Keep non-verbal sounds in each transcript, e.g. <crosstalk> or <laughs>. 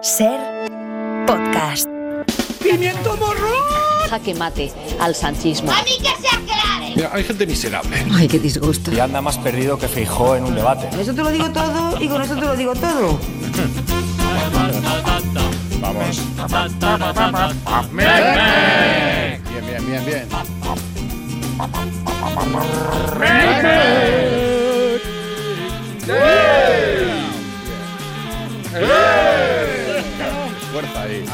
Ser podcast. ¡Pimiento morro! Jaque mate al sanchismo. ¡A mí que se aclare! Mira, hay gente miserable. Ay, qué disgusto. Y anda más perdido que Feijó en un debate. Con eso te lo digo todo y con eso te lo digo todo. Vamos. Bien, bien, bien, bien. Fuerza ahí.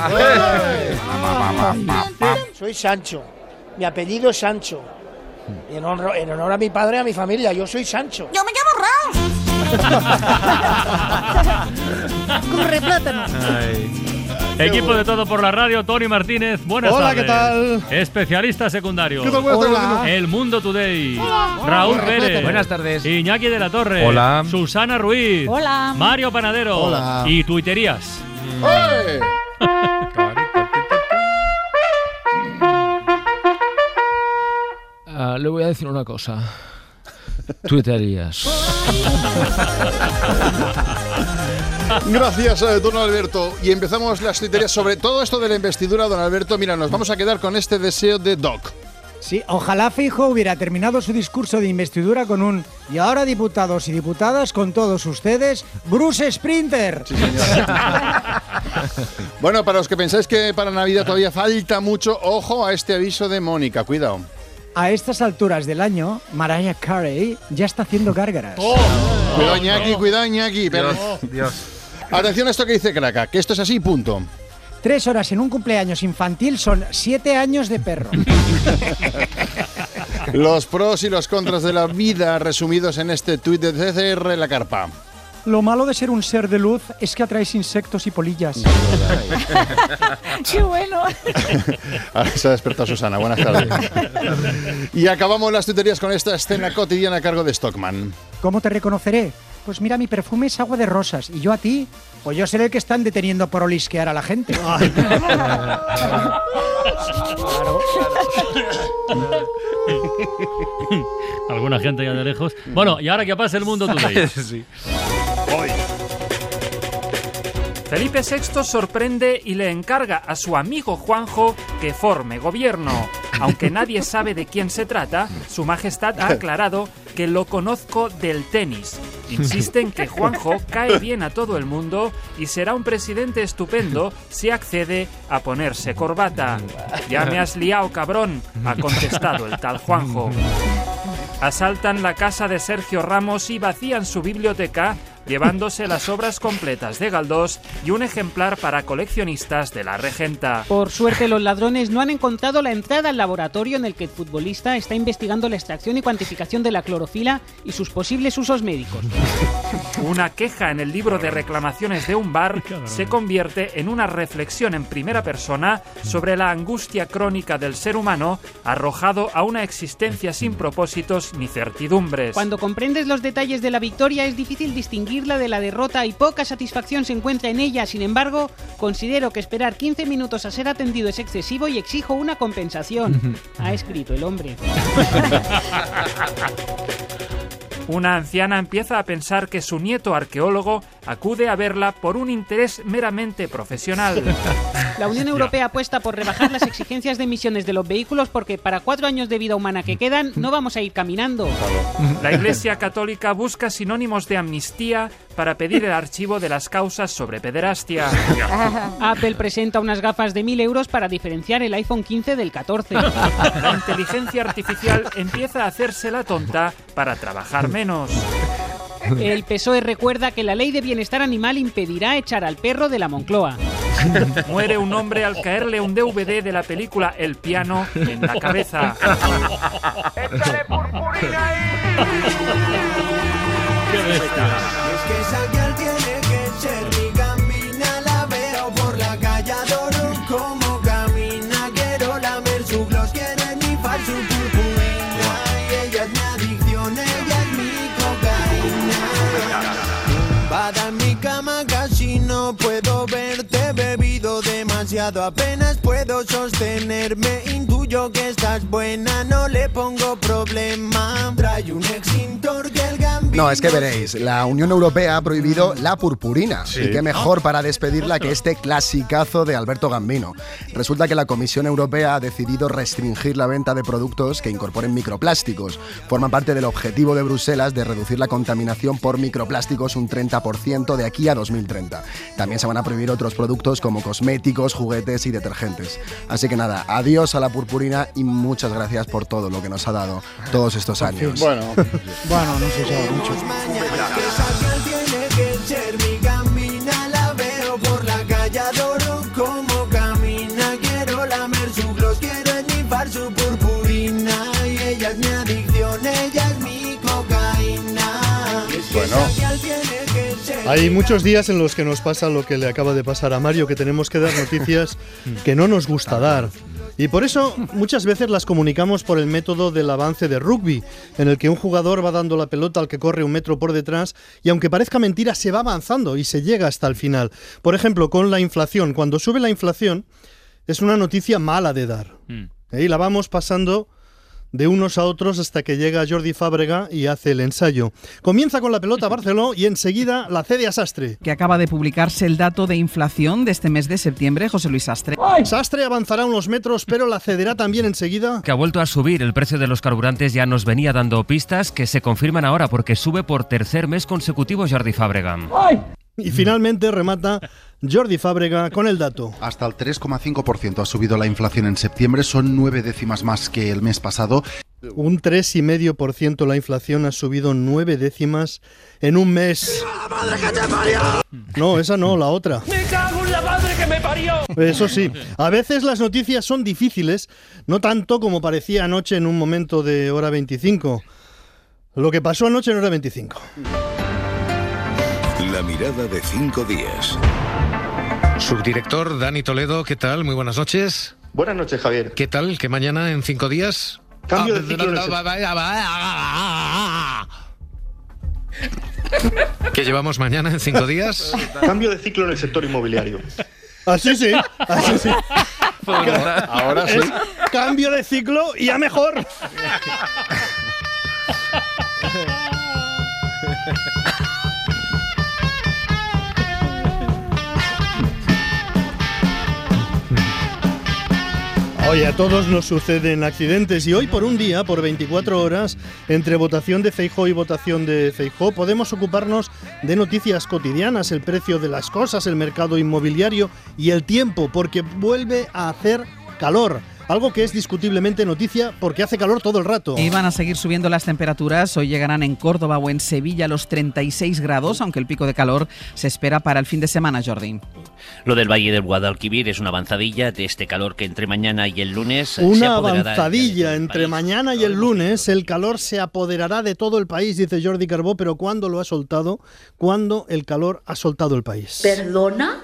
Soy Sancho. Mi apellido es Sancho. Y en honor, en honor a mi padre y a mi familia, yo soy Sancho. Yo me llamo Raúl. <laughs> Corre plátano. Equipo de todo por la radio, Tony Martínez. Buenas Hola, tardes. ¿qué tal? Especialista secundario. El Mundo Today. Raúl Pérez. Buenas tardes. Iñaki de la Torre. Hola. Susana Ruiz. Hola. Mario Panadero. Hola. Y tuiterías. Ah, le voy a decir una cosa. Tuiterías. Gracias, eh, don Alberto. Y empezamos las tuiterías sobre todo esto de la investidura, don Alberto. Mira, nos vamos a quedar con este deseo de Doc. Sí, ojalá Fijo hubiera terminado su discurso de investidura con un y ahora diputados y diputadas con todos ustedes, Bruce Sprinter. Sí, señor. <laughs> <laughs> bueno, para los que pensáis que para Navidad todavía falta mucho, ojo a este aviso de Mónica. Cuidado. A estas alturas del año, Mariah Carey ya está haciendo gárgaras. Cuidado, Iñaki, cuidado, Iñaki. Pero- Atención a esto que dice Kraka, que esto es así, punto. Tres horas en un cumpleaños infantil son siete años de perro. <laughs> Los pros y los contras de la vida resumidos en este tuit de CCR La Carpa. Lo malo de ser un ser de luz es que atraes insectos y polillas. <laughs> ¡Qué bueno! <laughs> Ahora se ha despertado Susana, buenas tardes. Y acabamos las tuterías con esta escena cotidiana a cargo de Stockman. ¿Cómo te reconoceré? Pues mira, mi perfume es agua de rosas. ¿Y yo a ti? Pues yo seré el que están deteniendo por olisquear a la gente. <laughs> Alguna gente ya de lejos. Bueno, y ahora que pase el Mundo Today. Felipe VI sorprende y le encarga a su amigo Juanjo que forme gobierno. Aunque nadie sabe de quién se trata, Su Majestad ha aclarado que lo conozco del tenis. Insiste en que Juanjo cae bien a todo el mundo y será un presidente estupendo si accede a ponerse corbata. Ya me has liado, cabrón, ha contestado el tal Juanjo. Asaltan la casa de Sergio Ramos y vacían su biblioteca, llevándose las obras completas de Galdós y un ejemplar para coleccionistas de la regenta. Por suerte, los ladrones no han encontrado la entrada al laboratorio en el que el futbolista está investigando la extracción y cuantificación de la clorofila y sus posibles usos médicos. Una queja en el libro de reclamaciones de un bar se convierte en una reflexión en primera persona sobre la angustia crónica del ser humano arrojado a una existencia sin propósitos ni certidumbres. Cuando comprendes los detalles de la victoria es difícil distinguirla de la derrota y poca satisfacción se encuentra en ella. Sin embargo, considero que esperar 15 minutos a ser atendido es excesivo y exijo una compensación. Ha escrito el hombre. <laughs> Una anciana empieza a pensar que su nieto arqueólogo acude a verla por un interés meramente profesional. <laughs> La Unión Europea apuesta por rebajar las exigencias de emisiones de los vehículos porque para cuatro años de vida humana que quedan no vamos a ir caminando. La Iglesia Católica busca sinónimos de amnistía para pedir el archivo de las causas sobre pederastia. <laughs> Apple presenta unas gafas de 1000 euros para diferenciar el iPhone 15 del 14. La inteligencia artificial empieza a hacerse la tonta para trabajar menos. <laughs> El PSOE recuerda que la ley de bienestar animal impedirá echar al perro de la Moncloa. <laughs> Muere un hombre al caerle un DVD de la película El piano en la cabeza. Es que esa apenas puedo sostenerme Intuyo que estás buena, no le pongo problema. Trae un gambino. No, es que veréis, la Unión Europea ha prohibido la purpurina. Sí. Y qué mejor para despedirla que este clasicazo de Alberto Gambino. Resulta que la Comisión Europea ha decidido restringir la venta de productos que incorporen microplásticos. Forman parte del objetivo de Bruselas de reducir la contaminación por microplásticos un 30% de aquí a 2030. También se van a prohibir otros productos como cosméticos, juguetes y detergentes. Así que nada, adiós a la purpurina y muchas gracias por todo lo que nos ha dado todos estos años. Bueno, <laughs> Bueno, no sé si Bueno. Hay muchos días en los que nos pasa lo que le acaba de pasar a Mario, que tenemos que dar noticias <laughs> que no nos gusta dar. Y por eso muchas veces las comunicamos por el método del avance de rugby, en el que un jugador va dando la pelota al que corre un metro por detrás y aunque parezca mentira se va avanzando y se llega hasta el final. Por ejemplo, con la inflación. Cuando sube la inflación es una noticia mala de dar. ¿eh? Y la vamos pasando de unos a otros hasta que llega Jordi Fábrega y hace el ensayo. Comienza con la pelota Barceló y enseguida la cede a Sastre. que acaba de publicarse el dato de inflación de este mes de septiembre, José Luis Astre. Sastre avanzará unos metros, pero la cederá también enseguida. que ha vuelto a subir el precio de los carburantes ya nos venía dando pistas que se confirman ahora porque sube por tercer mes consecutivo Jordi Fábrega. Y finalmente remata Jordi Fábrega con el dato. Hasta el 3,5% ha subido la inflación en septiembre, son nueve décimas más que el mes pasado. Un 3,5% la inflación ha subido nueve décimas en un mes. No, esa no, la otra. ¡Me cago en la madre que me parió! Eso sí, a veces las noticias son difíciles, no tanto como parecía anoche en un momento de hora 25. Lo que pasó anoche en hora 25. La mirada de cinco días. Subdirector Dani Toledo, ¿qué tal? Muy buenas noches. Buenas noches, Javier. ¿Qué tal? ¿Qué mañana en cinco días? Cambio Ah, de ciclo. ¿Qué llevamos mañana en cinco días? Cambio de ciclo en el sector inmobiliario. Así sí, así sí. Ahora sí. Es cambio de ciclo y a mejor. <laughs> Oye, a todos nos suceden accidentes y hoy por un día, por 24 horas, entre votación de Feijó y votación de Feijó, podemos ocuparnos de noticias cotidianas, el precio de las cosas, el mercado inmobiliario y el tiempo, porque vuelve a hacer calor. Algo que es discutiblemente noticia porque hace calor todo el rato. Y van a seguir subiendo las temperaturas. Hoy llegarán en Córdoba o en Sevilla los 36 grados, aunque el pico de calor se espera para el fin de semana, Jordi. Lo del Valle del Guadalquivir es una avanzadilla de este calor que entre mañana y el lunes se Una avanzadilla entre mañana y el lunes, el calor se apoderará de todo el país, dice Jordi Carbó, pero ¿cuándo lo ha soltado? ¿Cuándo el calor ha soltado el país? ¿Perdona?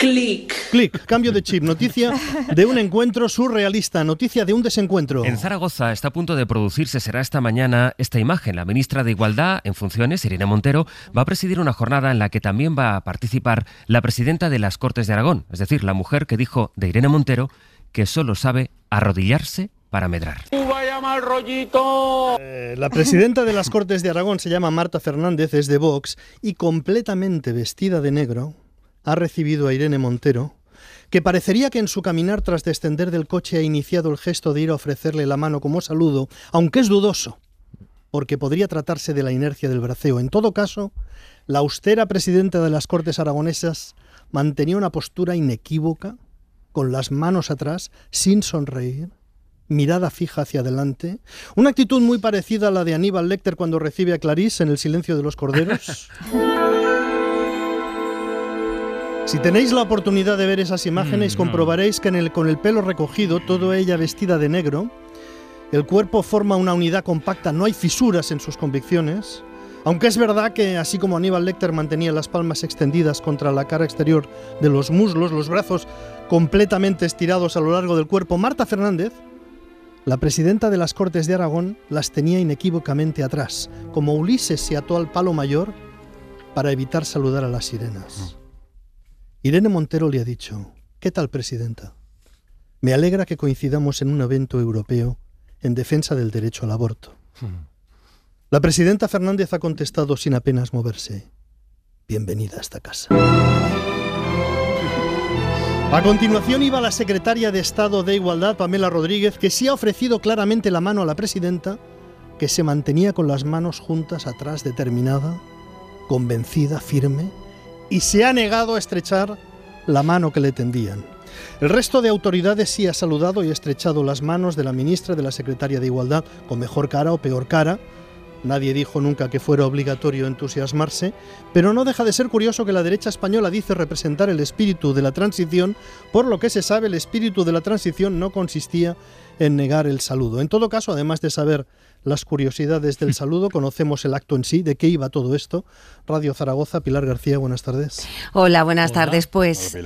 Clic. Clic, cambio de chip, noticia de un encuentro surrealista, noticia de un desencuentro. En Zaragoza está a punto de producirse, será esta mañana, esta imagen. La ministra de Igualdad en funciones, Irene Montero, va a presidir una jornada en la que también va a participar la presidenta de las Cortes de Aragón, es decir, la mujer que dijo de Irene Montero que solo sabe arrodillarse para medrar. ¡Vaya mal rollito! Eh, La presidenta de las Cortes de Aragón se llama Marta Fernández, es de Vox y completamente vestida de negro ha recibido a Irene Montero, que parecería que en su caminar tras descender del coche ha iniciado el gesto de ir a ofrecerle la mano como saludo, aunque es dudoso, porque podría tratarse de la inercia del braceo. En todo caso, la austera presidenta de las Cortes aragonesas mantenía una postura inequívoca, con las manos atrás, sin sonreír, mirada fija hacia adelante, una actitud muy parecida a la de Aníbal Lecter cuando recibe a Clarice en El silencio de los corderos. <laughs> Si tenéis la oportunidad de ver esas imágenes, Mm, comprobaréis que en el- con el pelo recogido, todo ella vestida de negro, el cuerpo forma una unidad compacta, no hay fisuras en sus convicciones. Aunque es verdad que, así como Aníbal Lecter mantenía las palmas extendidas contra la cara exterior de los muslos, los brazos completamente estirados a lo largo del cuerpo, Marta Fernández, la presidenta de las Cortes de Aragón, las tenía inequívocamente atrás, como Ulises se ató al palo mayor para evitar saludar a las sirenas. Irene Montero le ha dicho, ¿qué tal, presidenta? Me alegra que coincidamos en un evento europeo en defensa del derecho al aborto. La presidenta Fernández ha contestado sin apenas moverse. Bienvenida a esta casa. A continuación iba la secretaria de Estado de Igualdad, Pamela Rodríguez, que sí ha ofrecido claramente la mano a la presidenta, que se mantenía con las manos juntas atrás, determinada, convencida, firme, y se ha negado a estrechar la mano que le tendían. El resto de autoridades sí ha saludado y estrechado las manos de la ministra de la secretaria de Igualdad con mejor cara o peor cara. Nadie dijo nunca que fuera obligatorio entusiasmarse, pero no deja de ser curioso que la derecha española dice representar el espíritu de la transición, por lo que se sabe el espíritu de la transición no consistía en negar el saludo. En todo caso, además de saber las curiosidades del <laughs> saludo, conocemos el acto en sí, de qué iba todo esto. Radio Zaragoza, Pilar García, buenas tardes. Hola, buenas tardes. Pues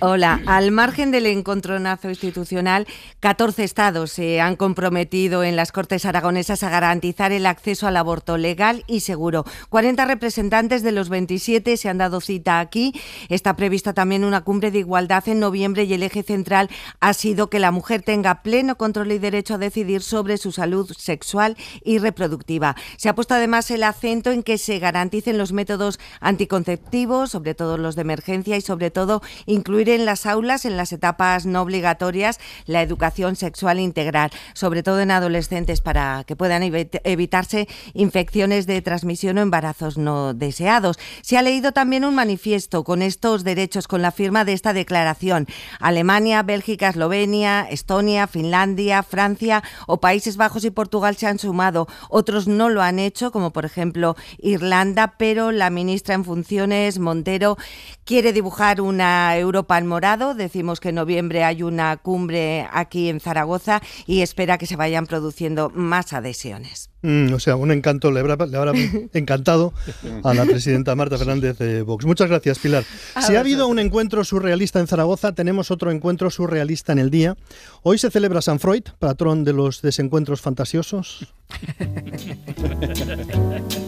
Hola, al margen del encontronazo institucional, 14 estados se han comprometido en las Cortes aragonesas a garantizar el acceso al aborto legal y seguro. 40 representantes de los 27 se han dado cita aquí. Está prevista también una cumbre de igualdad en noviembre y el eje central ha sido que la mujer tenga pleno control y derecho a decidir sobre su salud sexual y reproductiva. Se ha puesto además el acento en que se garanticen los métodos anticonceptivos, sobre todo los de emergencia y sobre todo incluir en las aulas, en las etapas no obligatorias, la educación sexual integral, sobre todo en adolescentes, para que puedan evitarse infecciones de transmisión o embarazos no deseados. Se ha leído también un manifiesto con estos derechos, con la firma de esta declaración. Alemania, Bélgica, Eslovenia, Estonia, Finlandia, Francia o Países Bajos y Portugal se han sumado. Otros no lo han hecho, como por ejemplo Irlanda, pero la ministra en funciones, Montero, quiere dibujar una Europa en morado. Decimos que en noviembre hay una cumbre aquí en Zaragoza y espera que se vayan produciendo más adhesiones. Mm, o sea, un encanto, le habrá, le habrá <laughs> encantado a la presidenta Marta Fernández de Vox. Muchas gracias, Pilar. Si ha habido un encuentro surrealista en Zaragoza, tenemos otro encuentro surrealista en el día. Hoy se celebra San Freud, patrón de los desencuentros fantasiosos. <laughs>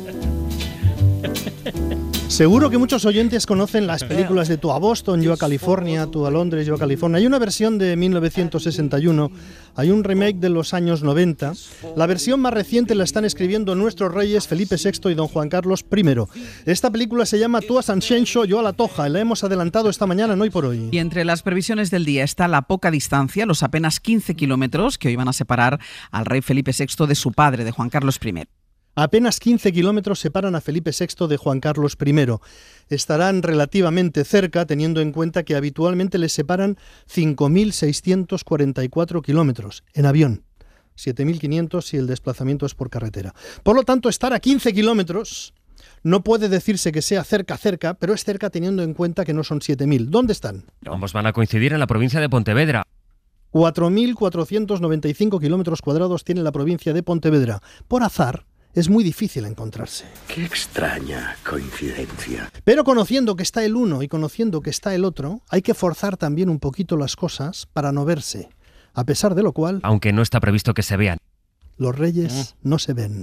Seguro que muchos oyentes conocen las películas de Tú a Boston, Yo a California, Tú a Londres, Yo a California. Hay una versión de 1961, hay un remake de los años 90. La versión más reciente la están escribiendo nuestros reyes Felipe VI y don Juan Carlos I. Esta película se llama Tú a San Xenxo, Yo a la Toja y la hemos adelantado esta mañana, no hoy por hoy. Y entre las previsiones del día está la poca distancia, los apenas 15 kilómetros que hoy van a separar al rey Felipe VI de su padre, de Juan Carlos I. Apenas 15 kilómetros separan a Felipe VI de Juan Carlos I. Estarán relativamente cerca, teniendo en cuenta que habitualmente les separan 5.644 kilómetros en avión. 7.500 si el desplazamiento es por carretera. Por lo tanto, estar a 15 kilómetros no puede decirse que sea cerca, cerca, pero es cerca teniendo en cuenta que no son 7.000. ¿Dónde están? Ambos van a coincidir en la provincia de Pontevedra. 4.495 kilómetros cuadrados tiene la provincia de Pontevedra. Por azar, es muy difícil encontrarse. Qué extraña coincidencia. Pero conociendo que está el uno y conociendo que está el otro, hay que forzar también un poquito las cosas para no verse. A pesar de lo cual... Aunque no está previsto que se vean. Los reyes no se ven.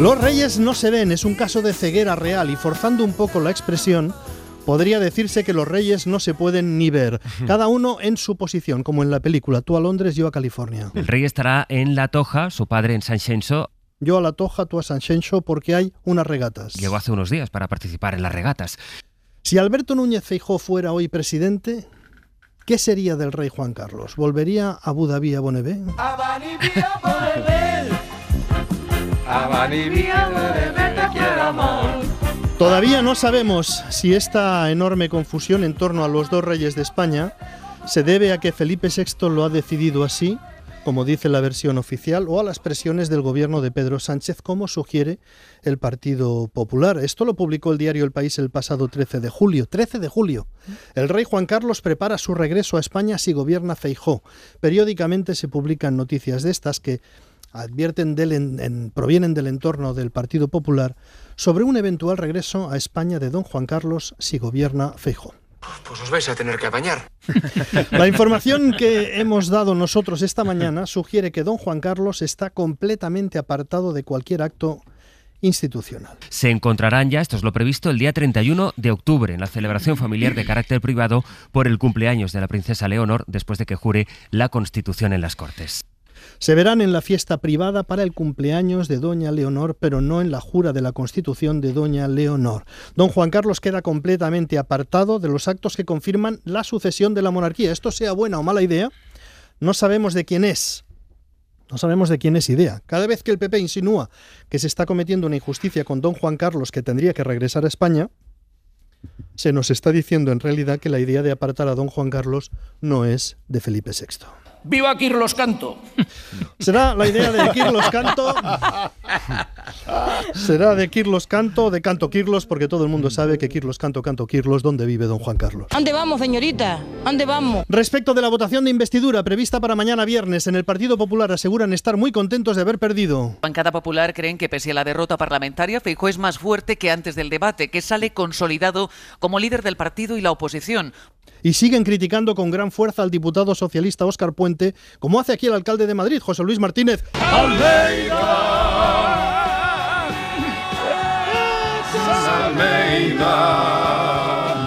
Los reyes no se ven es un caso de ceguera real y forzando un poco la expresión, podría decirse que los reyes no se pueden ni ver, cada uno en su posición, como en la película, tú a Londres, yo a California. El rey estará en La Toja, su padre en San Xenxo. Yo a La Toja, tú a San Xenxo, porque hay unas regatas. Llegó hace unos días para participar en las regatas. Si Alberto Núñez Feijó fuera hoy presidente, ¿qué sería del rey Juan Carlos? ¿Volvería a Abu Dhabi a Bonnevé? Todavía no sabemos si esta enorme confusión en torno a los dos reyes de España se debe a que Felipe VI lo ha decidido así, como dice la versión oficial, o a las presiones del gobierno de Pedro Sánchez, como sugiere el Partido Popular. Esto lo publicó el diario El País el pasado 13 de julio. 13 de julio. El rey Juan Carlos prepara su regreso a España si gobierna Feijó. Periódicamente se publican noticias de estas que advierten del en- provienen del entorno del Partido Popular sobre un eventual regreso a España de don Juan Carlos si gobierna Feijó. Pues os vais a tener que apañar. <laughs> La información que hemos dado nosotros esta mañana sugiere que don Juan Carlos está completamente apartado de cualquier acto institucional. Se encontrarán ya, esto es lo previsto, el día 31 de octubre en la celebración familiar de carácter privado por el cumpleaños de la princesa Leonor después de que jure la Constitución en las Cortes. Se verán en la fiesta privada para el cumpleaños de Doña Leonor, pero no en la jura de la Constitución de Doña Leonor. Don Juan Carlos queda completamente apartado de los actos que confirman la sucesión de la monarquía. Esto sea buena o mala idea, no sabemos de quién es. No sabemos de quién es idea. Cada vez que el PP insinúa que se está cometiendo una injusticia con don Juan Carlos que tendría que regresar a España, se nos está diciendo en realidad que la idea de apartar a don Juan Carlos no es de Felipe VI. ¡Viva Kirlos Canto! ¿Será la idea de Kirlos Canto? ¿Será de Kirlos Canto o de Canto Kirlos? Porque todo el mundo sabe que Kirlos Canto, Canto Kirlos, ¿dónde vive don Juan Carlos? ¿Dónde vamos, señorita? ¿Dónde vamos? Respecto de la votación de investidura prevista para mañana viernes, en el Partido Popular aseguran estar muy contentos de haber perdido. Bancada Popular creen que pese a la derrota parlamentaria, Feijóo es más fuerte que antes del debate, que sale consolidado como líder del partido y la oposición. Y siguen criticando con gran fuerza al diputado socialista Óscar Puente, como hace aquí el alcalde de Madrid, José Luis Martínez.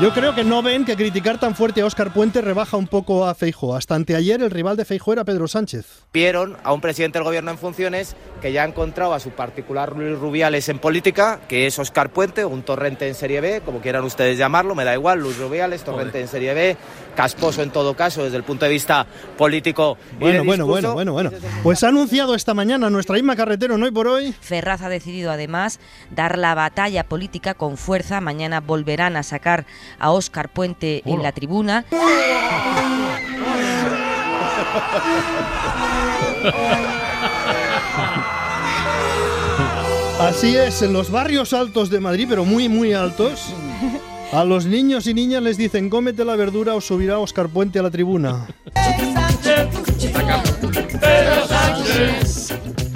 Yo creo que no ven que criticar tan fuerte a Óscar Puente rebaja un poco a Feijo. Hasta anteayer el rival de Feijo era Pedro Sánchez. Vieron a un presidente del gobierno en funciones que ya ha encontrado a su particular Luis Rubiales en política, que es Óscar Puente, un torrente en Serie B, como quieran ustedes llamarlo, me da igual, Luis Rubiales, torrente en Serie B, casposo en todo caso desde el punto de vista político. y Bueno, bueno, bueno, bueno, bueno. Pues ha anunciado esta mañana nuestra Isma Carretero, no hoy por hoy. Ferraz ha decidido además dar la batalla política con fuerza. Mañana volverán a sacar a Óscar Puente en la tribuna. Así es, en los barrios altos de Madrid, pero muy, muy altos, <laughs> a los niños y niñas les dicen cómete la verdura o subirá Óscar Puente a la tribuna.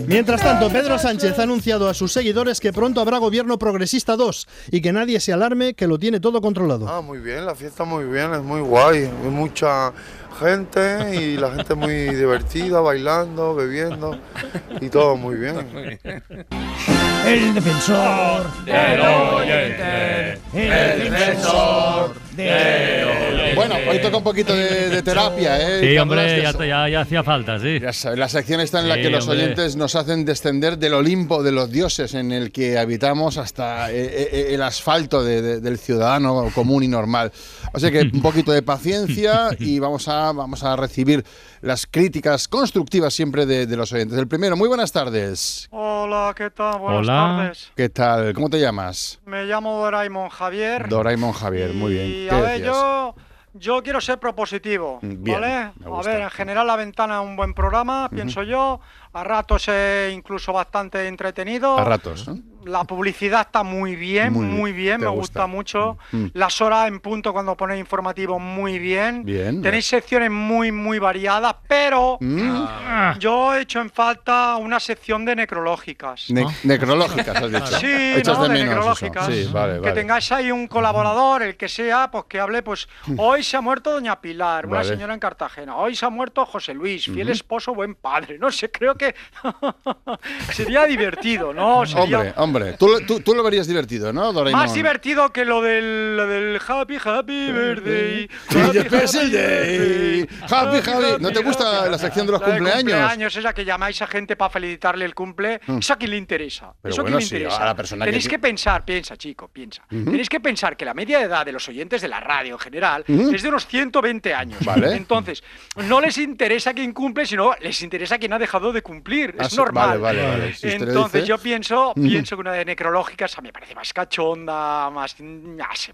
Mientras tanto, Pedro Sánchez ha anunciado a sus seguidores que pronto habrá gobierno progresista 2 y que nadie se alarme que lo tiene todo controlado. Ah, muy bien, la fiesta muy bien, es muy guay. Hay mucha gente y la gente muy divertida, bailando, bebiendo y todo muy bien. El defensor. Del oyente, el defensor Bueno, hoy toca un poquito de, de terapia, ¿eh? Sí, hombre, ya, so- ya, ya hacía falta, sí. Ya sabes, la sección está en la Sí, que los hombre. oyentes nos hacen descender del Olimpo de los dioses en el que habitamos hasta eh, eh, el asfalto de- de- del ciudadano común y normal. O sea que un poquito de paciencia <laughs> y vamos a, vamos a recibir las críticas constructivas siempre de, de los oyentes. El primero, muy buenas tardes. Hola, ¿qué tal? Buenas Hola. tardes. ¿Qué tal? ¿Cómo te llamas? Me llamo Doraemon Javier. Doraemon Javier, muy bien. Y ¿Qué a ver, decías? yo, yo quiero ser propositivo, Bien, ¿vale? A ver, en general La Ventana es un buen programa, pienso yo. A ratos es incluso bastante entretenido. A ratos, ¿no? La publicidad está muy bien, Muy muy, bien, me gusta. gusta mucho. Mm. Las horas en punto cuando ponéis informativo, muy bien. Bien. Tenéis secciones muy, muy variadas, pero Mm. yo he hecho en falta una sección de necrológicas. Ne- Necrológicas, has dicho. Sí, Echas ¿no? de de necrológicas. Sí, vale, Que vale. tengáis ahí un colaborador, el que sea, pues que hable, pues <laughs> hoy se ha muerto Doña Pilar, una Vale. señora en Cartagena. Hoy se ha muerto José Luis, fiel Ujú. esposo, buen padre. No sé, creo que <laughs> sería divertido, ¿no? Sería Hombre, hombre, tú, tú, tú lo verías divertido, ¿no, Doraemon? más divertido que lo del, lo del Happy Happy Birthday. Happy Special Day. Happy, happy. ¿No te gusta la sección de los La de cumpleaños? cumpleaños, esa que llamáis a gente para felicitarle el cumple, Mm. ¿eso a quién le interesa? Pero ¿Eso a bueno, quién le sí, interesa? a la persona que Tenéis ti- que, pensar, piensa, chico, piensa. Ujú. Tenéis que pensar que la media de edad de los oyentes de la radio en general Ujú. es de unos 120 años. Vale. Entonces, no les interesa quién cumple, sino les interesa quién ha dejado de cumplir. Ah, es sí, normal. vale, vale, vale. Si usted lo Entonces, dice. yo pienso, <laughs> pienso que una de necrológicas a mí me parece más cachonda, más.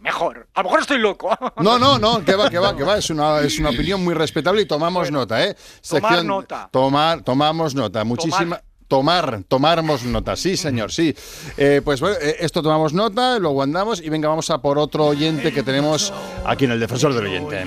mejor. A lo mejor estoy loco. <laughs> No, no, no, que va, que va, que va. Es una, es una opinión muy respetable y tomamos nota, ¿eh? tomar nota. Tomar, tomamos nota. Muchísima. Tomar, tomamos nota, sí, señor, sí. Eh, pues bueno, eh, esto tomamos nota, lo guardamos y venga, vamos a por otro oyente que tenemos aquí en el defensor del oyente.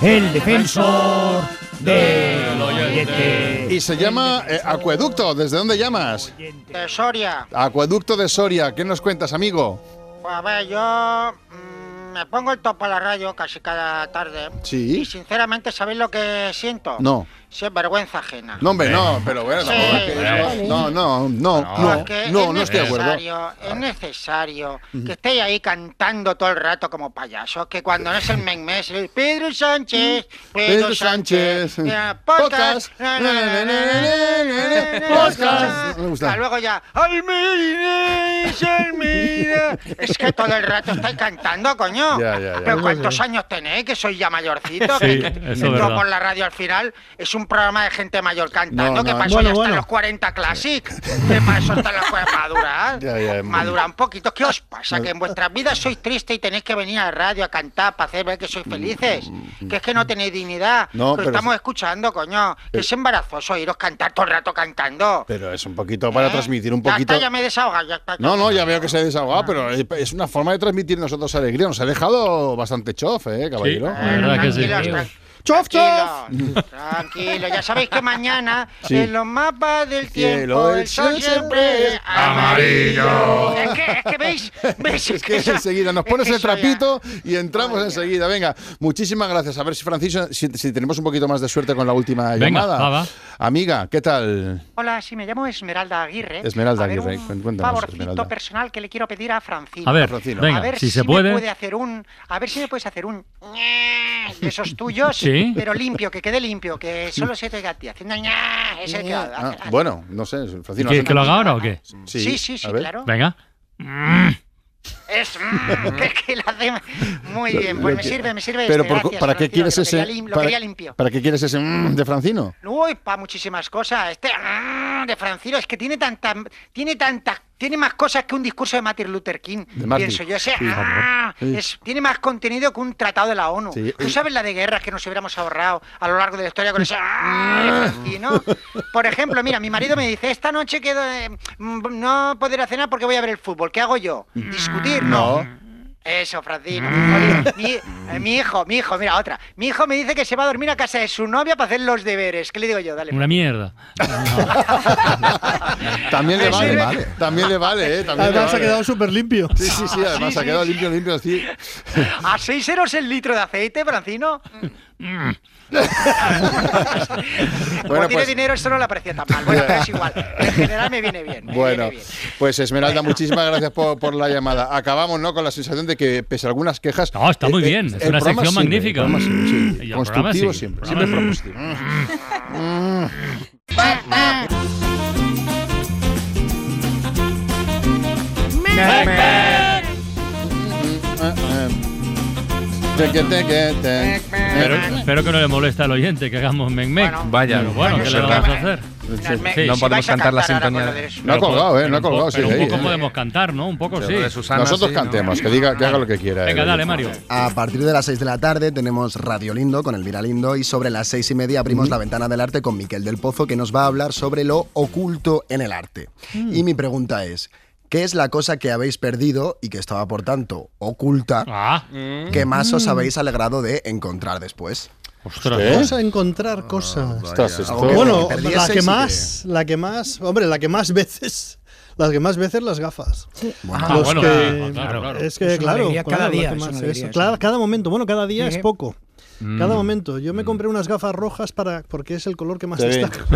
El defensor del oyente. Y se llama eh, Acueducto. ¿Desde dónde llamas? De Soria. Acueducto de Soria. ¿Qué nos cuentas, amigo? Pues a ver, yo mm, me pongo el topo a la radio casi cada tarde. Sí. Y sinceramente, ¿sabéis lo que siento? No. Sí, es vergüenza ajena. No, hombre, no, pero bueno, Sí. tampoco es que- no, no, no, no, Porque no, es no estoy de acuerdo. necesario, Es necesario que estéis ahí cantando todo el rato como payasos, que cuando no es el mes es Pedro Sánchez, Pedro, Pedro Sánchez, Sánchez, eh, podcast, podcast, na, na, na, na, na, na, na, podcast. Me gusta. Ah, Luego ya, Almeida, Almeida. Es que todo el rato estáis cantando, coño. Ya, ya, ya. Pero ¿cuántos años tenéis? Que sois ya mayorcitos. Sí, que, que- eso es entro verdad. por la radio al final. Es un programa de gente mayor cantando. No, que no, para eso bueno, ya están bueno. los 40 Classic. Que para eso están los 40 madurar. Ya, ya, Madura un poquito. ¿Qué os pasa? Que en vuestras vidas sois tristes y tenéis que venir a la radio a cantar para hacer ver que sois felices. Que es que no tenéis dignidad. No, que pero estamos escuchando, coño. Que es embarazoso oíros cantar todo el rato cantando. Pero es un poquito para transmitir un ¿Eh? Ya poquito. está, ya me he desahogado. Ya está, No, no, ya veo que se ha desahogado, pero es- es una forma de transmitir nosotros alegría. Nos ha dejado bastante chof, ¿eh, caballero? la verdad que sí. ¡Chof, Tranquilo, tranquilo. Ya sabéis que mañana Sí. en los mapas del tiempo el sol siempre es amarillo. Es que, es que veis, veis, Es que enseguida nos pones que el eso ya- trapito y entramos enseguida. Venga, muchísimas gracias. A ver si Francisco, si, si tenemos un poquito más de suerte con la última Venga, llamada. va, va. Amiga, ¿qué tal? Hola, sí, me llamo Esmeralda Aguirre. Esmeralda A ver, Aguirre, un cuéntanos, favorcito Esmeralda. personal que le quiero pedir a Francino. A ver, Francino. venga, a ver si se me puede. puede hacer un, a ver si me puedes hacer un de esos tuyos, Sí. Pero limpio, que quede limpio, que solo se te oiga a ti haciendo ña, ese que Ah, bueno, no sé, Francino. ¿Que, haz- que lo haga ahora o qué? Sí, sí, sí, ver. claro. Venga. Es mm, que, que lo hace muy bien. Pues me sirve, me sirve. Pero este, por- gracias, ¿para qué Francino, quieres que ese? quería lim- Lo para, limpio. ¿Para qué quieres ese mm, de Francino? Uy, para muchísimas cosas. Este mm, de Francino es que tiene tanta, tiene tanta, tiene más cosas que un discurso de Martin Luther King. Pienso yo, ese sí. ah, Sí. es- tiene más contenido que un tratado de la ONU. Sí. ¿Tú sabes la de guerras que nos hubiéramos ahorrado a lo largo de la historia con ese ah, Francino? Por ejemplo, mira, mi marido me dice, esta noche quedo, eh, mm, no podré cenar porque voy a ver el fútbol. ¿Qué hago yo? ¿Discutir? No. Eso, Francino. Mi, eh, mi hijo, mi hijo, mira, otra. Mi hijo me dice que se va a dormir a casa de su novia para hacer los deberes. ¿Qué le digo yo? Dale. Una mierda. <laughs> También le vale, vale. También le vale, ¿eh? También Además ha quedado súper limpio. Sí, sí, sí, además Sí, ha quedado sí. limpio, limpio, sí. ¿A 6 euros el litro de aceite, Francino? Bueno, Como tiene pues- dinero, esto no le parecía tan mal. Bueno, pero es igual. En general me viene bien. me Bueno, viene bien. pues Esmeralda, muchísimas gracias por, por la llamada. Acabamos, ¿no? Con la sensación de que, pese a algunas quejas. No, está muy eh, eh, bien, es el una sección sirve, magnífica. programa sirve, sí. Constructivo sí, siempre, el programa siempre sí. Teque, teque. Pero, espero que no le moleste al oyente que hagamos mec-mec. Vaya. Pero bueno, ¿qué le vamos a hacer? Sí. No podemos cantar la sintonía. de- No ha colgado, ¿eh? No ha colgado, Pero un ahí, poco ¿eh? podemos cantar, ¿no? Un poco sí. Nosotros cantemos, que diga, que haga lo que quiera. Venga, eh. dale, Mario. A partir de las 6 de la tarde tenemos Radio Lindo con Elvira Lindo y sobre las 6 y media abrimos la ventana del arte con Miquel del Pozo que nos va a hablar sobre lo oculto en el arte. Y mi pregunta es, ¿qué es la cosa que habéis perdido y que estaba por tanto oculta Ah. que más os habéis alegrado de encontrar después? Vamos a encontrar cosas. Ostras, que bueno, la que más, la que más, hombre, la que más veces, las que más veces las gafas. Bueno. Los Ah, bueno, que- claro, claro. Es que claro, cada día, cada momento, bueno, cada día Sí. es poco. Mm. Cada momento. Yo me compré unas gafas rojas para porque es el color que más ve, destaca.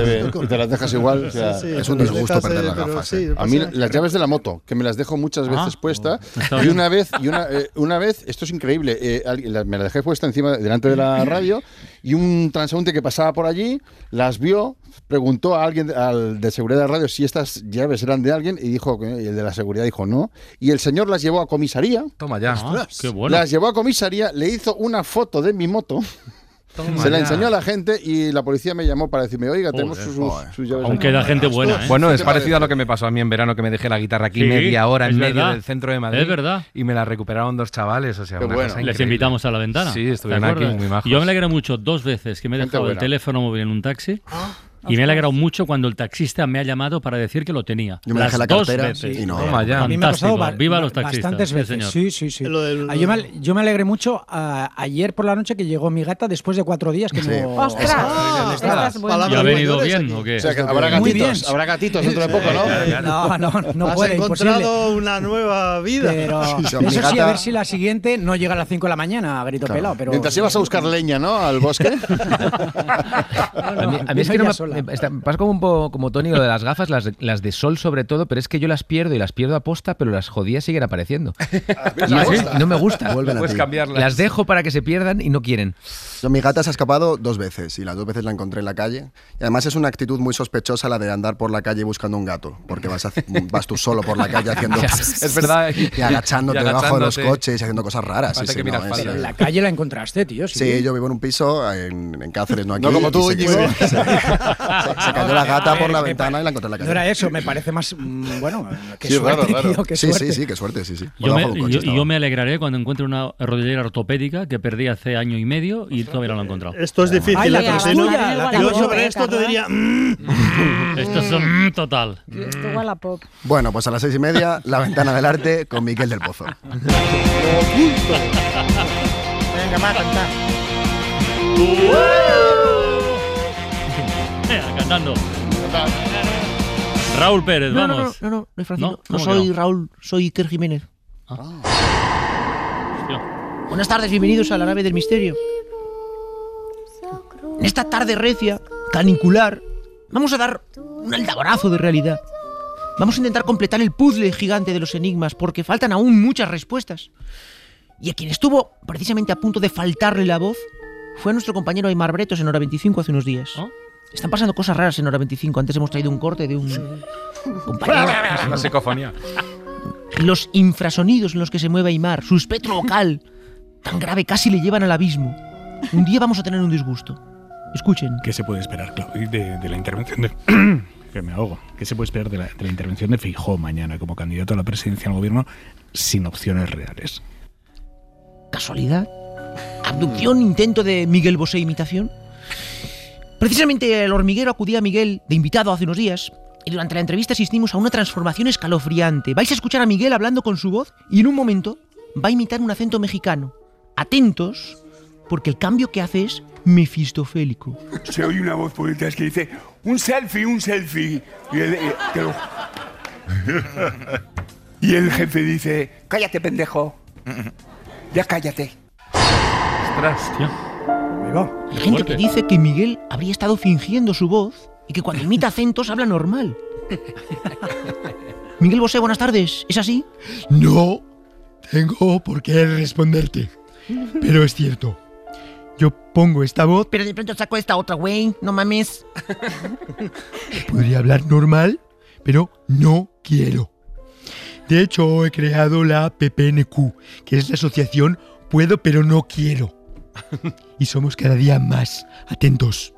Y te las dejas igual. o sea, Sí, sí, Es un te disgusto dejas, perder eh, las gafas, sí, eh. A mí las llaves de la moto, que me las dejo muchas veces Ah, puestas. está Y una vez, y una, eh, una vez, esto es increíble, eh, me la dejé puesta encima, delante de la radio, y un transeúnte que pasaba por allí las vio, preguntó a alguien al de seguridad de radio si estas llaves eran de alguien, y dijo que y el de la seguridad dijo no. Y el señor las llevó a comisaría. Toma ya. Ah, qué bueno. Las llevó a comisaría, le hizo una foto de mi moto. Toma Se la ya. enseñó a la gente y la policía me llamó para decirme, oiga, tenemos Joder, sus, joder. sus llaves. Aún queda gente buena, ¿eh? Bueno, ¿Qué es parecido a lo que me pasó a mí en verano, que me dejé la guitarra aquí Sí, media hora en medio verdad. del centro de Madrid. Es verdad. Y me la recuperaron dos chavales, o sea, una bueno. cosa Les invitamos a la ventana. Sí, ¿te estuvieron aquí muy majos. Yo me alegré mucho dos veces que me he dejado el teléfono móvil en un taxi. Y me he alegrado mucho cuando el taxista me ha llamado para decir que lo tenía. Yo me Las dejé la dos cartera veces. y no. Toma ya. A mí me ha pasado Fantástico. Viva los taxistas. bastantes Sí, veces. señor. Sí, sí, sí. Lo del- Ah, yo, me, yo me alegré mucho ah, ayer por la noche que llegó mi gata después de cuatro días que Sí. no. ¡Ostras! Estás bueno. palabras ¿Y ha venido mayores bien aquí. o qué? O sea, que habrá Muy bien. gatitos, habrá gatitos dentro de poco, ¿no? No, no, no <laughs> Has puede, imposible. encontrado una nueva vida. Pero <laughs> Sí, mi eso sí, gata- a ver si la siguiente no llega a las 5 de la mañana a grito Claro. pelado. Pero Mientras ibas a buscar leña, ¿no? Al bosque. <laughs> A mí, a mí es que ella no me, sola. Me- está- pasa como un poco como Tony lo de las gafas, las de, las de sol sobre todo, pero es que yo las pierdo y las pierdo a posta, pero las jodidas siguen apareciendo. <laughs> Y a es- posta? no me gusta. A Puedes cambiarlas. Las dejo para que se pierdan y no quieren. Yo, mi gata se ha escapado dos veces y las dos veces la encontré en la calle. Y además es una actitud muy sospechosa la de andar por la calle buscando un gato, porque vas, haci- <laughs> vas tú solo por la calle haciendo <laughs> Es verdad. y agachándote Y debajo de los coches y haciendo cosas raras. Sí, sí, no, es- en la calle la encontraste, tío. Sí, Sí, yo vivo en un piso en, en Cáceres, no aquí. No como y tú, se- se- se cayó la gata por la ventana y la encontré en la No calle. era eso, me parece más. mm, Bueno, qué Sí, suerte, raro, raro. tío, qué Sí, suerte. sí, sí, qué suerte, sí, sí. Yo me, yo- yo me alegraré cuando encuentre una rodillera ortopédica que perdí hace año y medio y todavía no la he encontrado. Esto es difícil, Ay, la ¿eh? Tuya, si no- la yo sobre esto te diría. mm, Esto es un total. Esto igual a pop. Bueno, pues a las seis y media, la ventana del arte con Miquel del Pozo. Venga, va a cantar. Raúl Pérez, No, no, no, vamos. no, no, no, es Francisco. ¿No? No, ¿Cómo que soy? Raúl, soy Iker Jiménez. Hostia. Buenas tardes, bienvenidos a la nave del misterio. En esta tarde recia, canicular, vamos a dar un aldaborazo de realidad. Vamos a intentar completar el puzzle gigante de los enigmas porque faltan aún muchas respuestas. Y a quien estuvo precisamente a punto de faltarle la voz fue a nuestro compañero Aymar Bretos en Hora 25 hace unos días. ¿Oh? Están pasando cosas raras en Hora 25. Antes hemos traído un corte de un compañero. <laughs> La psicofonía. Los infrasonidos en los que se mueve Aymar, su espectro vocal, tan grave casi le llevan al abismo. Un día vamos a tener un disgusto. Escuchen. ¿Qué se puede esperar, Claudio, de, de la intervención de... <coughs> que me ahogo. ¿Qué se puede esperar de la, de la intervención de Feijóo mañana como candidato a la presidencia del gobierno sin opciones reales? ¿Casualidad? ¿Abducción? ¿Intento de Miguel Bosé imitación? Precisamente el hormiguero acudía a Miguel de invitado hace unos días y durante la entrevista asistimos a una transformación escalofriante. Vais a escuchar a Miguel hablando con su voz y en un momento va a imitar un acento mexicano. Atentos, porque el cambio que hace es mefistofélico. Se oye una voz por detrás que dice, un selfie, un selfie. Y el, eh, te lo- y el jefe dice, cállate, pendejo. Ya cállate. Hay gente que dice que Miguel habría estado fingiendo su voz y que cuando imita acentos habla normal. <laughs> Miguel Bosé, buenas tardes. ¿Es así? No tengo por qué responderte. Pero es cierto. Yo pongo esta voz, Pero de pronto saco esta otra, güey. No mames. <laughs> podría hablar normal, pero no quiero. De hecho, he creado la PPNQ, que es la asociación Puedo pero no quiero. <laughs> Y somos cada día más atentos.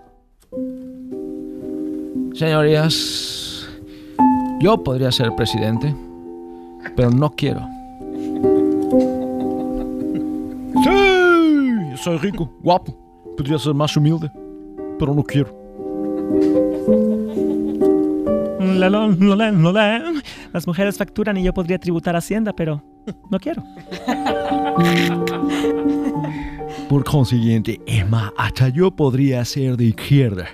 Señorías, yo podría ser presidente, pero no quiero. <laughs> Sí, soy rico, guapo. Podría ser más humilde, pero no quiero. La, la, la, la, la, la. Las mujeres facturan y yo podría tributar Hacienda, pero no quiero. <laughs> Por consiguiente, Emma, hasta yo podría ser de izquierda,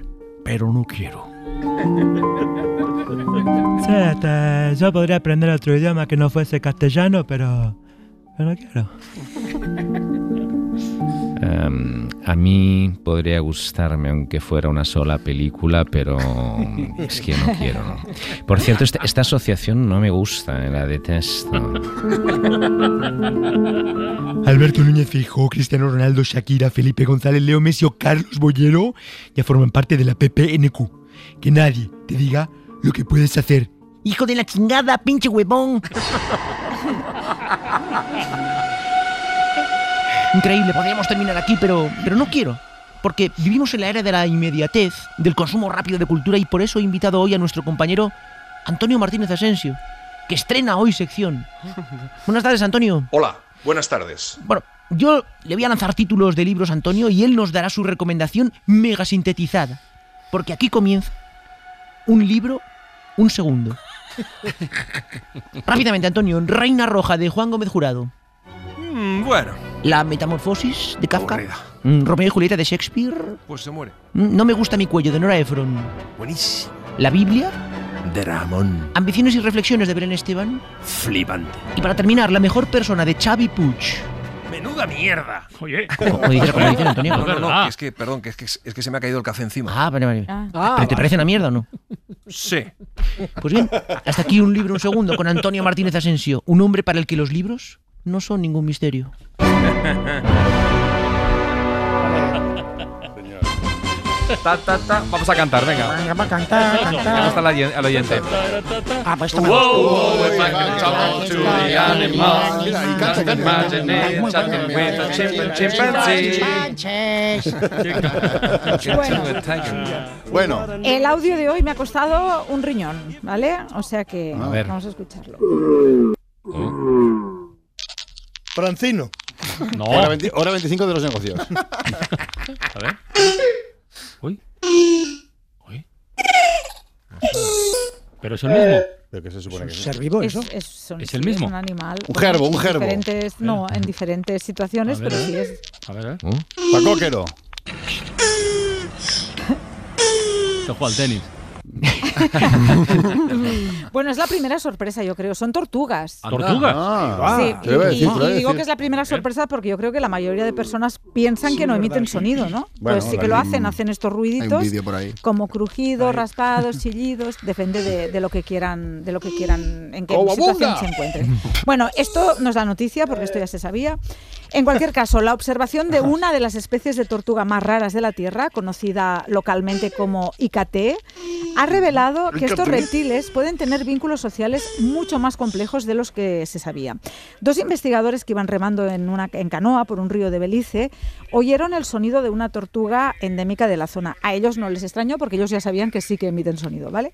pero no quiero. <laughs> Sí, hasta yo podría aprender otro idioma que no fuese castellano, pero, pero no quiero. Em, a mí podría gustarme aunque fuera una sola película, pero es que no quiero. ¿no? Por cierto, esta, esta asociación no me gusta, eh, la detesto. <laughs> Alberto Núñez Feijóo, Cristiano Ronaldo, Shakira, Felipe González, Leo Messi o Carlos Bollero ya forman parte de la PPNQ. Que nadie te diga lo que puedes hacer. Hijo de la chingada, pinche huevón. <laughs> Increíble, podríamos terminar aquí, pero, pero no quiero. Porque vivimos en la era de la inmediatez, del consumo rápido de cultura y por eso he invitado hoy a nuestro compañero Antonio Martínez Asensio, que estrena hoy sección. <laughs> Buenas tardes, Antonio. Hola, buenas tardes. Bueno, yo le voy a lanzar títulos de libros, Antonio, y él nos dará su recomendación mega sintetizada. Porque aquí comienza un libro, un segundo. <laughs> Rápidamente, Antonio. Reina Roja de Juan Gómez Jurado. Mm, bueno, La Metamorfosis de Kafka. Aburrida. Mm, Romeo y Julieta de Shakespeare. pues se muere. Mm, No me gusta mi cuello de Nora Ephron. Buenísimo. La Biblia. Dramón. Ambiciones y reflexiones de Belén Esteban. Flipante. Y para terminar, la mejor persona de Xavi Puig. Menuda mierda. Oye. <laughs> Dice, como dice Antonio. No, no, no, que es que, perdón, que es que, es que se me ha caído el café encima. Ah, vale, vale. Ah, ¿Pero te parece una mierda o no? Sí. Pues bien, hasta aquí un libro, un segundo, con Antonio Martínez Asensio. Un hombre para el que los libros no son ningún misterio. Ta, ta, ta. Vamos a cantar, venga. Venga, va a cantar, cantar. gusta al oyen- al oyente. Ah, pues gusta. whoa, if I can talk to the animals, just imagine it, chatting with a chimp- chimpanzee. Bueno. El audio de hoy me ha costado un riñón, ¿vale? O sea que A ver. vamos a escucharlo. Francino. No. Hora, 20 hora 25 de los negocios. <laughs> A ver. Uy. Uy. Pero es el mismo. ¿Pero qué se supone que es? ¿Ser vivo Es, eso? es- son- ¿Es el sí, mismo? un animal. Un gerbo, un en gerbo. Diferentes, no, en diferentes situaciones, A ver, pero sí es. A ver, a ver. Pacoquero. Se juega al tenis. <laughs> Bueno, es la primera sorpresa, yo creo. Son tortugas. ¿Tortugas? Ah, Sí, te iba a y, decir, digo que es la primera sorpresa porque yo creo que la mayoría de personas piensan que no emiten sonido, ¿no? Bueno, pues sí que lo hacen, hacen estos ruiditos vídeo por ahí. como crujidos, raspados, <laughs> chillidos, depende de, de lo que quieran, de lo que quieran, en qué situación se encuentren. Bueno, esto no es la noticia porque esto ya se sabía. En cualquier caso, la observación de una de las especies de tortuga más raras de la Tierra, conocida localmente como Icate, ha revelado que estos reptiles pueden tener vínculos sociales mucho más complejos de los que se sabía. Dos investigadores que iban remando en una en canoa por un río de Belice oyeron el sonido de una tortuga endémica de la zona. A ellos no les extrañó porque ellos ya sabían que sí que emiten sonido, ¿vale?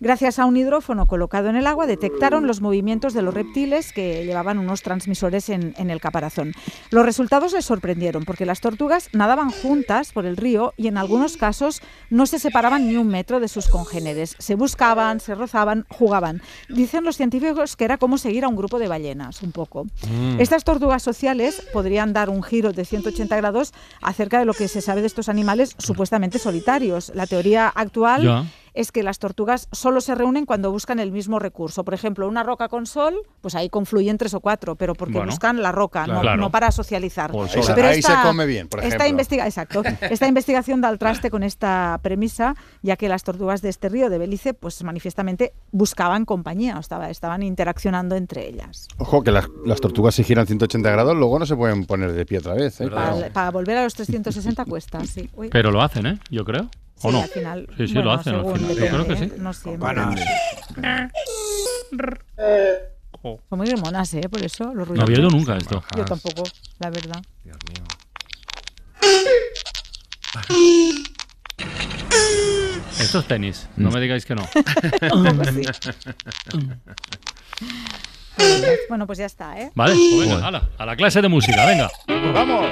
Gracias a un hidrófono colocado en el agua detectaron los movimientos de los reptiles que llevaban unos transmisores en, en el caparazón. Los resultados les sorprendieron porque las tortugas nadaban juntas por el río y en algunos casos no se separaban ni un metro de sus congéneres. Se buscaban, se rozaban, jugaban. Dicen los científicos que era como seguir a un grupo de ballenas, un poco. Mm. Estas tortugas sociales podrían dar un giro de 180 grados acerca de lo que se sabe de estos animales supuestamente solitarios. La teoría actual Ya. Es que las tortugas solo se reúnen cuando buscan el mismo recurso. Por ejemplo, una roca con sol, pues ahí confluyen tres o cuatro, pero porque Bueno, buscan la roca, no- claro. no, para socializar. Por sol. Ahí se come bien, por esta ejemplo. investiga- exacto. <laughs> Esta investigación da al traste con esta premisa, ya que las tortugas de este río de Belice, pues manifiestamente buscaban compañía, o estaba, estaban interaccionando entre ellas. Ojo, que las, las tortugas si giran 180 grados, luego no se pueden poner de pie otra vez. ¿eh? Para, para volver a los 360 cuesta, sí. Uy. Pero lo hacen, ¿eh? Yo creo. ¿O Sí, no? al final, Sí, sí, bueno, lo hacen al final. Yo creo que sí. ¿eh? No siempre. Oh. Son muy monas, ¿eh? Por eso, los No ruidos. había oído nunca esto. Yo tampoco, la verdad. Esto es tenis. No me digáis que no. <laughs> Bueno, pues ya está, ¿eh? Vale, pues venga, hala, a la clase de música, venga. ¡Vamos!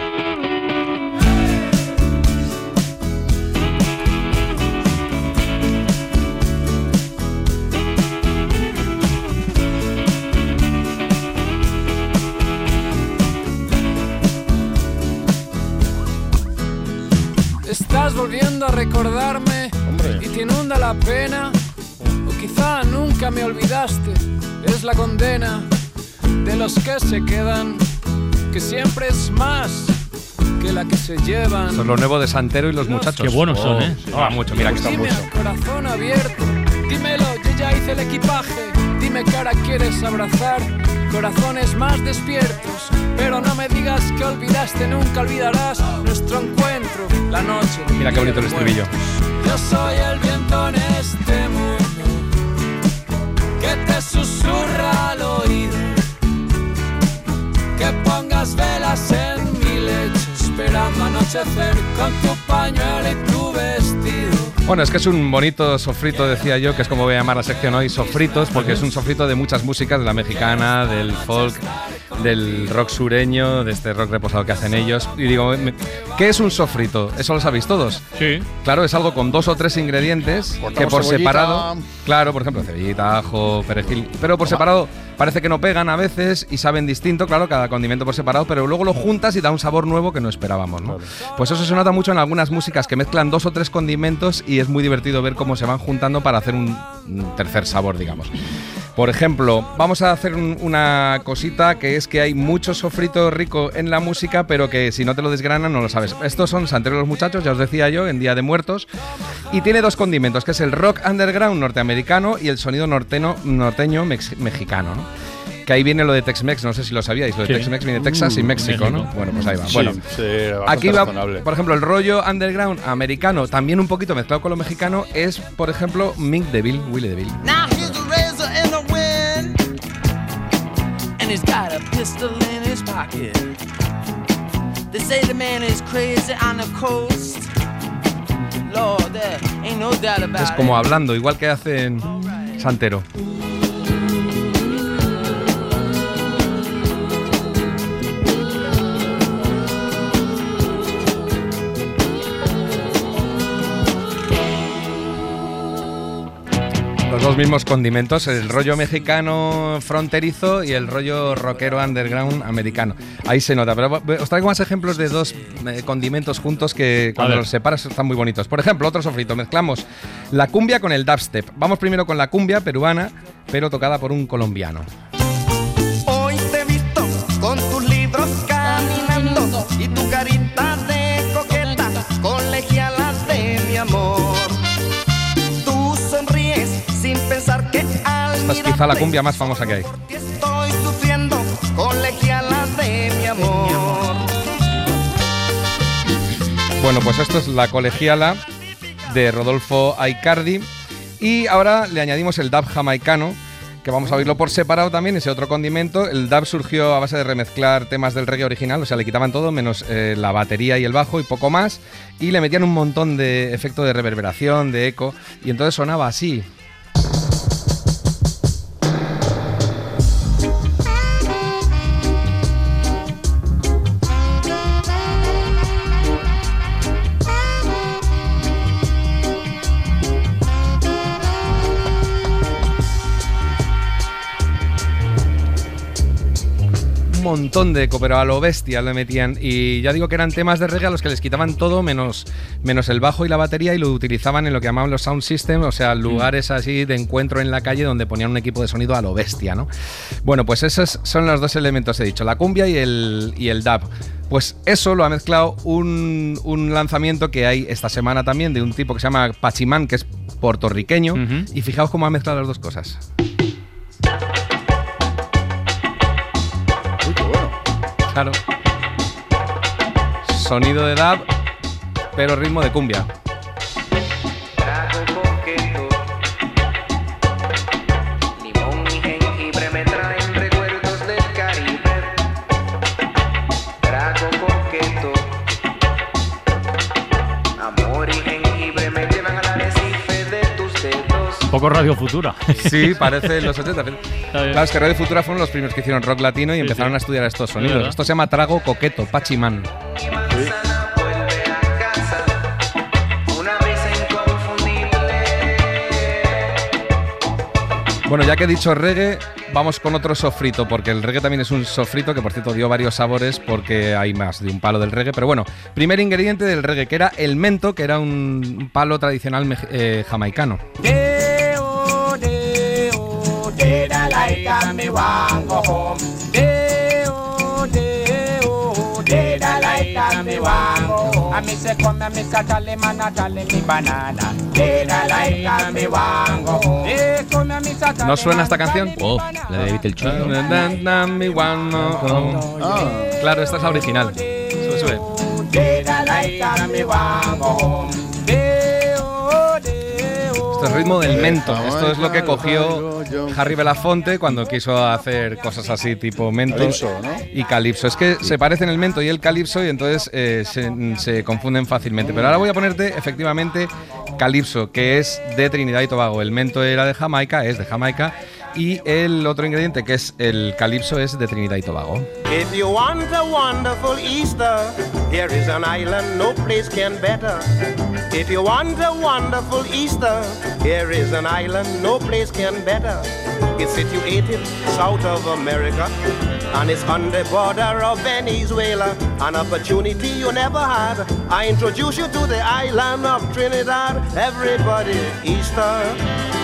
Estás volviendo a recordarme y te inunda la pena. O quizá nunca me olvidaste. Es la condena de los que se quedan, que siempre es más que la que se llevan. Esto es lo nuevo de Santero y los muchachos. Qué buenos son, ¿eh? Ah, mucho, mira que están Dime mucho. corazón abierto, dímelo, yo ya hice el equipaje. Dime ahora quieres abrazar corazones más despiertos. Pero no me digas que olvidaste, nunca olvidarás nuestro encuentro, la noche. Mira qué bonito el estribillo. Yo soy el viento en este mundo que te susurra al oído. Que pongas velas en mi lecho esperando a anochecer con tu pañuelo y tu vestido. Bueno, es que es un bonito sofrito, decía yo, que es como voy a llamar la sección hoy, sofritos, porque es un sofrito de muchas músicas, de la mexicana, del folk, del rock sureño, de este rock reposado que hacen ellos. Y digo, me- ¿qué es un sofrito? ¿Eso lo sabéis todos? Sí. Claro, es algo con dos o tres ingredientes que Cortamos por cebollita. separado, claro, por ejemplo, cebollita, ajo, perejil, pero por separado parece que no pegan a veces y saben distinto, claro, cada condimento por separado, pero luego lo juntas y da un sabor nuevo que no esperábamos, ¿no? Pues eso se nota mucho en algunas músicas que mezclan dos o tres condimentos y es muy divertido ver cómo se van juntando para hacer un, tercer sabor, digamos. Por ejemplo, vamos a hacer un- una cosita que es que hay mucho sofrito rico en la música, pero que si no te lo desgranan no lo sabes. Estos son Santero los Muchachos, ya os decía yo, en Día de Muertos, y tiene dos condimentos, que es el rock underground norteamericano y el sonido norteno- norteño mex- mexicano, ¿no? Que ahí viene lo de Tex-Mex, no sé si lo sabíais, lo de Sí. Tex-Mex viene de Texas y Uh, México, ¿no? Bueno, pues ahí va. Sí, bueno, sí, aquí va, razonable. por ejemplo, el rollo underground americano, también un poquito mezclado con lo mexicano, es, por ejemplo, Mick DeVille, Willie DeVille. Now here's a razor in the wind, and he's got a pistol in his pocket. They say the man is crazy on the coast. Lord, there ain't no doubt about Es como hablando, igual que hacen Santero. Dos mismos condimentos, el rollo mexicano fronterizo y el rollo rockero underground americano. Ahí se nota, pero os traigo más ejemplos de dos eh, condimentos juntos que cuando los separas están muy bonitos. Por ejemplo, otro sofrito, mezclamos la cumbia con el dubstep. Vamos primero con la cumbia peruana, pero tocada por un colombiano. Es quizá la cumbia más famosa que hay. estoy sufriendo, colegialas de mi amor. Bueno, pues esto es la colegiala de Rodolfo Aicardi. Y ahora le añadimos el dub jamaicano, que vamos a oírlo por separado también, ese otro condimento. El dub surgió a base de remezclar temas del reggae original, o sea, le quitaban todo, menos eh, la batería y el bajo y poco más, y le metían un montón de efecto de reverberación, de eco, y entonces sonaba así. Montón de eco, pero a lo bestia le metían. Y ya digo que eran temas de reggae a los que les quitaban todo menos, menos el bajo y la batería y lo utilizaban en lo que llamaban los sound systems, o sea, lugares así de encuentro en la calle donde ponían un equipo de sonido a lo bestia, ¿no? Bueno, pues esos son los dos elementos, he dicho, la cumbia y el, y el dub. Pues eso lo ha mezclado un, un lanzamiento que hay esta semana también de un tipo que se llama Pachimán, que es puertorriqueño. Y fijaos cómo ha mezclado las dos cosas. Claro. Sonido de dub, pero ritmo de cumbia. Un poco Radio Futura. <laughs> Sí, parece los 80. Claro, es que Radio Futura fueron los primeros que hicieron rock latino y empezaron a estudiar estos sonidos. Esto se llama trago coqueto, Pachimán. Una brisa inconfundible. Bueno, ya que he dicho reggae, vamos con otro sofrito, porque el reggae también es un sofrito que por cierto dio varios sabores porque hay más de un palo del reggae. Pero bueno, primer ingrediente del reggae, que era el mento, que era un palo tradicional eh, jamaicano. Deo, did I like and me want go home. Deo, deo, did I like and me want go home. I me say come and me say tally man a tally me banana. Did I like and me want go home. Come and me say tally ¿No suena esta canción? Oh, la de claro, esta es la original. Sube, sube. Did I like and me want go home. Esto Esto es ritmo del mento. Esto es lo que cogió Harry Belafonte cuando quiso hacer cosas así tipo mento Calipso, ¿no? y calipso. Es que se parecen el mento y el calipso y entonces eh, se, se confunden fácilmente. Pero ahora voy a ponerte efectivamente calipso, que es de Trinidad y Tobago. El mento era de Jamaica, es de Jamaica. Y el otro ingrediente, que es el calipso, es de Trinidad y Tobago. If you want a wonderful Easter, here is an island no place can better. If you want a wonderful Easter, here is an island no place can better. It's situated south of America, and it's on the border of Venezuela. An opportunity you never had. I introduce you to the island of Trinidad. Everybody, Easter.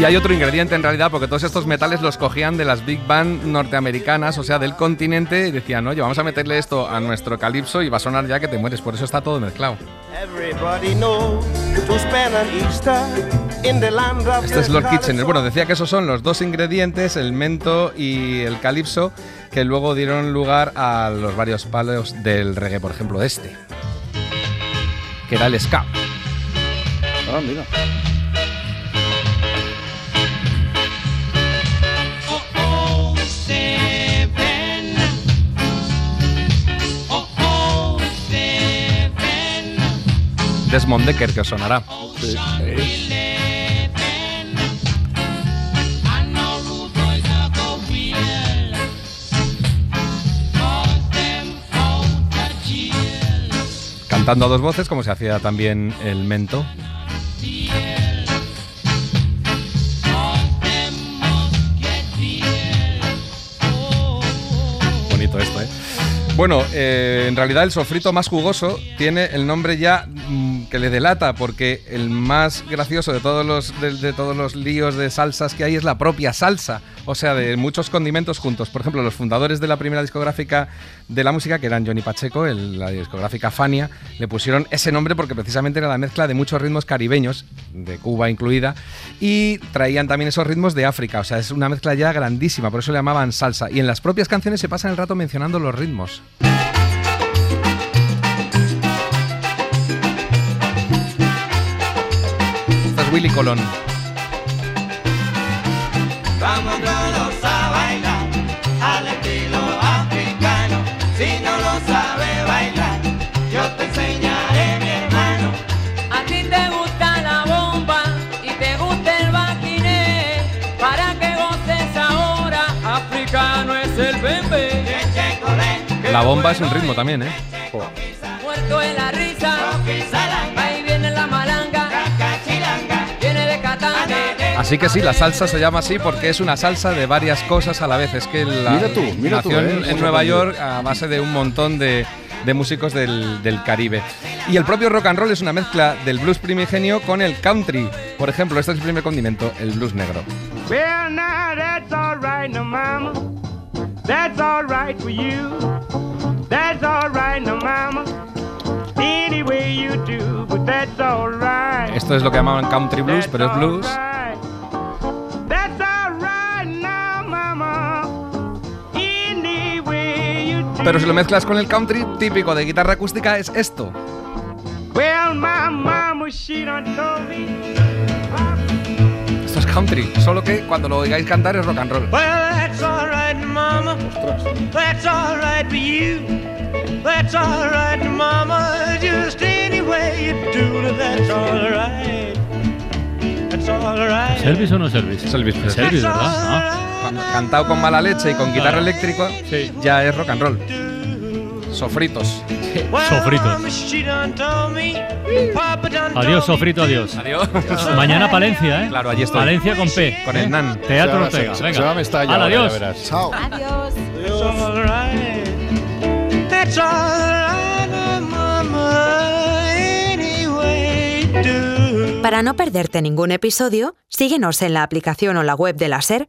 Y hay otro ingrediente en realidad, porque todos estos metales los cogían de las big band norteamericanas, o sea, del continente, y decían, oye, vamos a meterle esto a nuestro calipso y va a sonar ya que te mueres. Por eso está todo mezclado. Este es Lord Kitchener. Bueno, decía que esos son los dos ingredientes, el mento y el calipso, que luego dieron lugar a los varios palos del reggae, por ejemplo, este, que era el ska. Ah, mira. Desmond Decker, que os sonará. Cantando a dos voces, como se hacía también el mento. Bueno, eh, en realidad el sofrito más jugoso tiene el nombre ya mm, que le delata, porque el más gracioso de todos los de, todos los líos de salsas que hay es la propia salsa, o sea, de muchos condimentos juntos. Por ejemplo, los fundadores de la primera discográfica de la música, que eran Johnny Pacheco, la discográfica Fania, le pusieron ese nombre porque precisamente era la mezcla de muchos ritmos caribeños, de Cuba incluida, y traían también esos ritmos de África, o sea, es una mezcla ya grandísima, por eso le llamaban salsa. Y en las propias canciones se pasan el rato mencionando los ritmos. Willy Colón. Vamos todos a bailar al estilo africano. Si no lo sabe bailar, yo te enseñaré, mi hermano. A ti te gusta la bomba y te gusta el baquiné. Para que goces ahora, africano es el bebé. La bomba es un ritmo también, ¿eh? Muerto en Así que sí, la salsa se llama así porque es una salsa de varias cosas a la vez. Es que la Mira tú, mira tú, nació ¿eh? en, Nueva aprendido. York a base de un montón de, de músicos del, del Caribe. Y el propio rock and roll es una mezcla del blues primigenio con el country. Por ejemplo, este es el primer condimento, el blues negro. Well, now that's all right, now, mama. That's all right for you. That's all right, now, mama. Any way you do, but that's all right. Esto es lo que llamaban country blues, pero es blues. Pero si lo mezclas con el country típico de guitarra acústica es esto. Well, my mama, she done told me. Esto es country, solo que cuando lo oigáis cantar es rock and roll. Well, that's all right, mama. That's all right for you. That's all right, mama. Just any way you do it, that's all right. That's all right. ¿Es Elvis o no Es Presley. Elvis, ¿verdad? Cuando- Cantado con mala leche y con guitarra eléctrica, ya es rock and roll. Sofritos. Sofritos. Adiós, sofrito, adiós. Adiós. Mañana Palencia, ¿eh? Claro, allí estoy. Palencia con P. Con el ¿eh? nan. Teatro Se Ortega. se- Venga. se va a adiós. verás. Chao. Adiós. Para no perderte ningún episodio, síguenos en la aplicación o la web de la SER,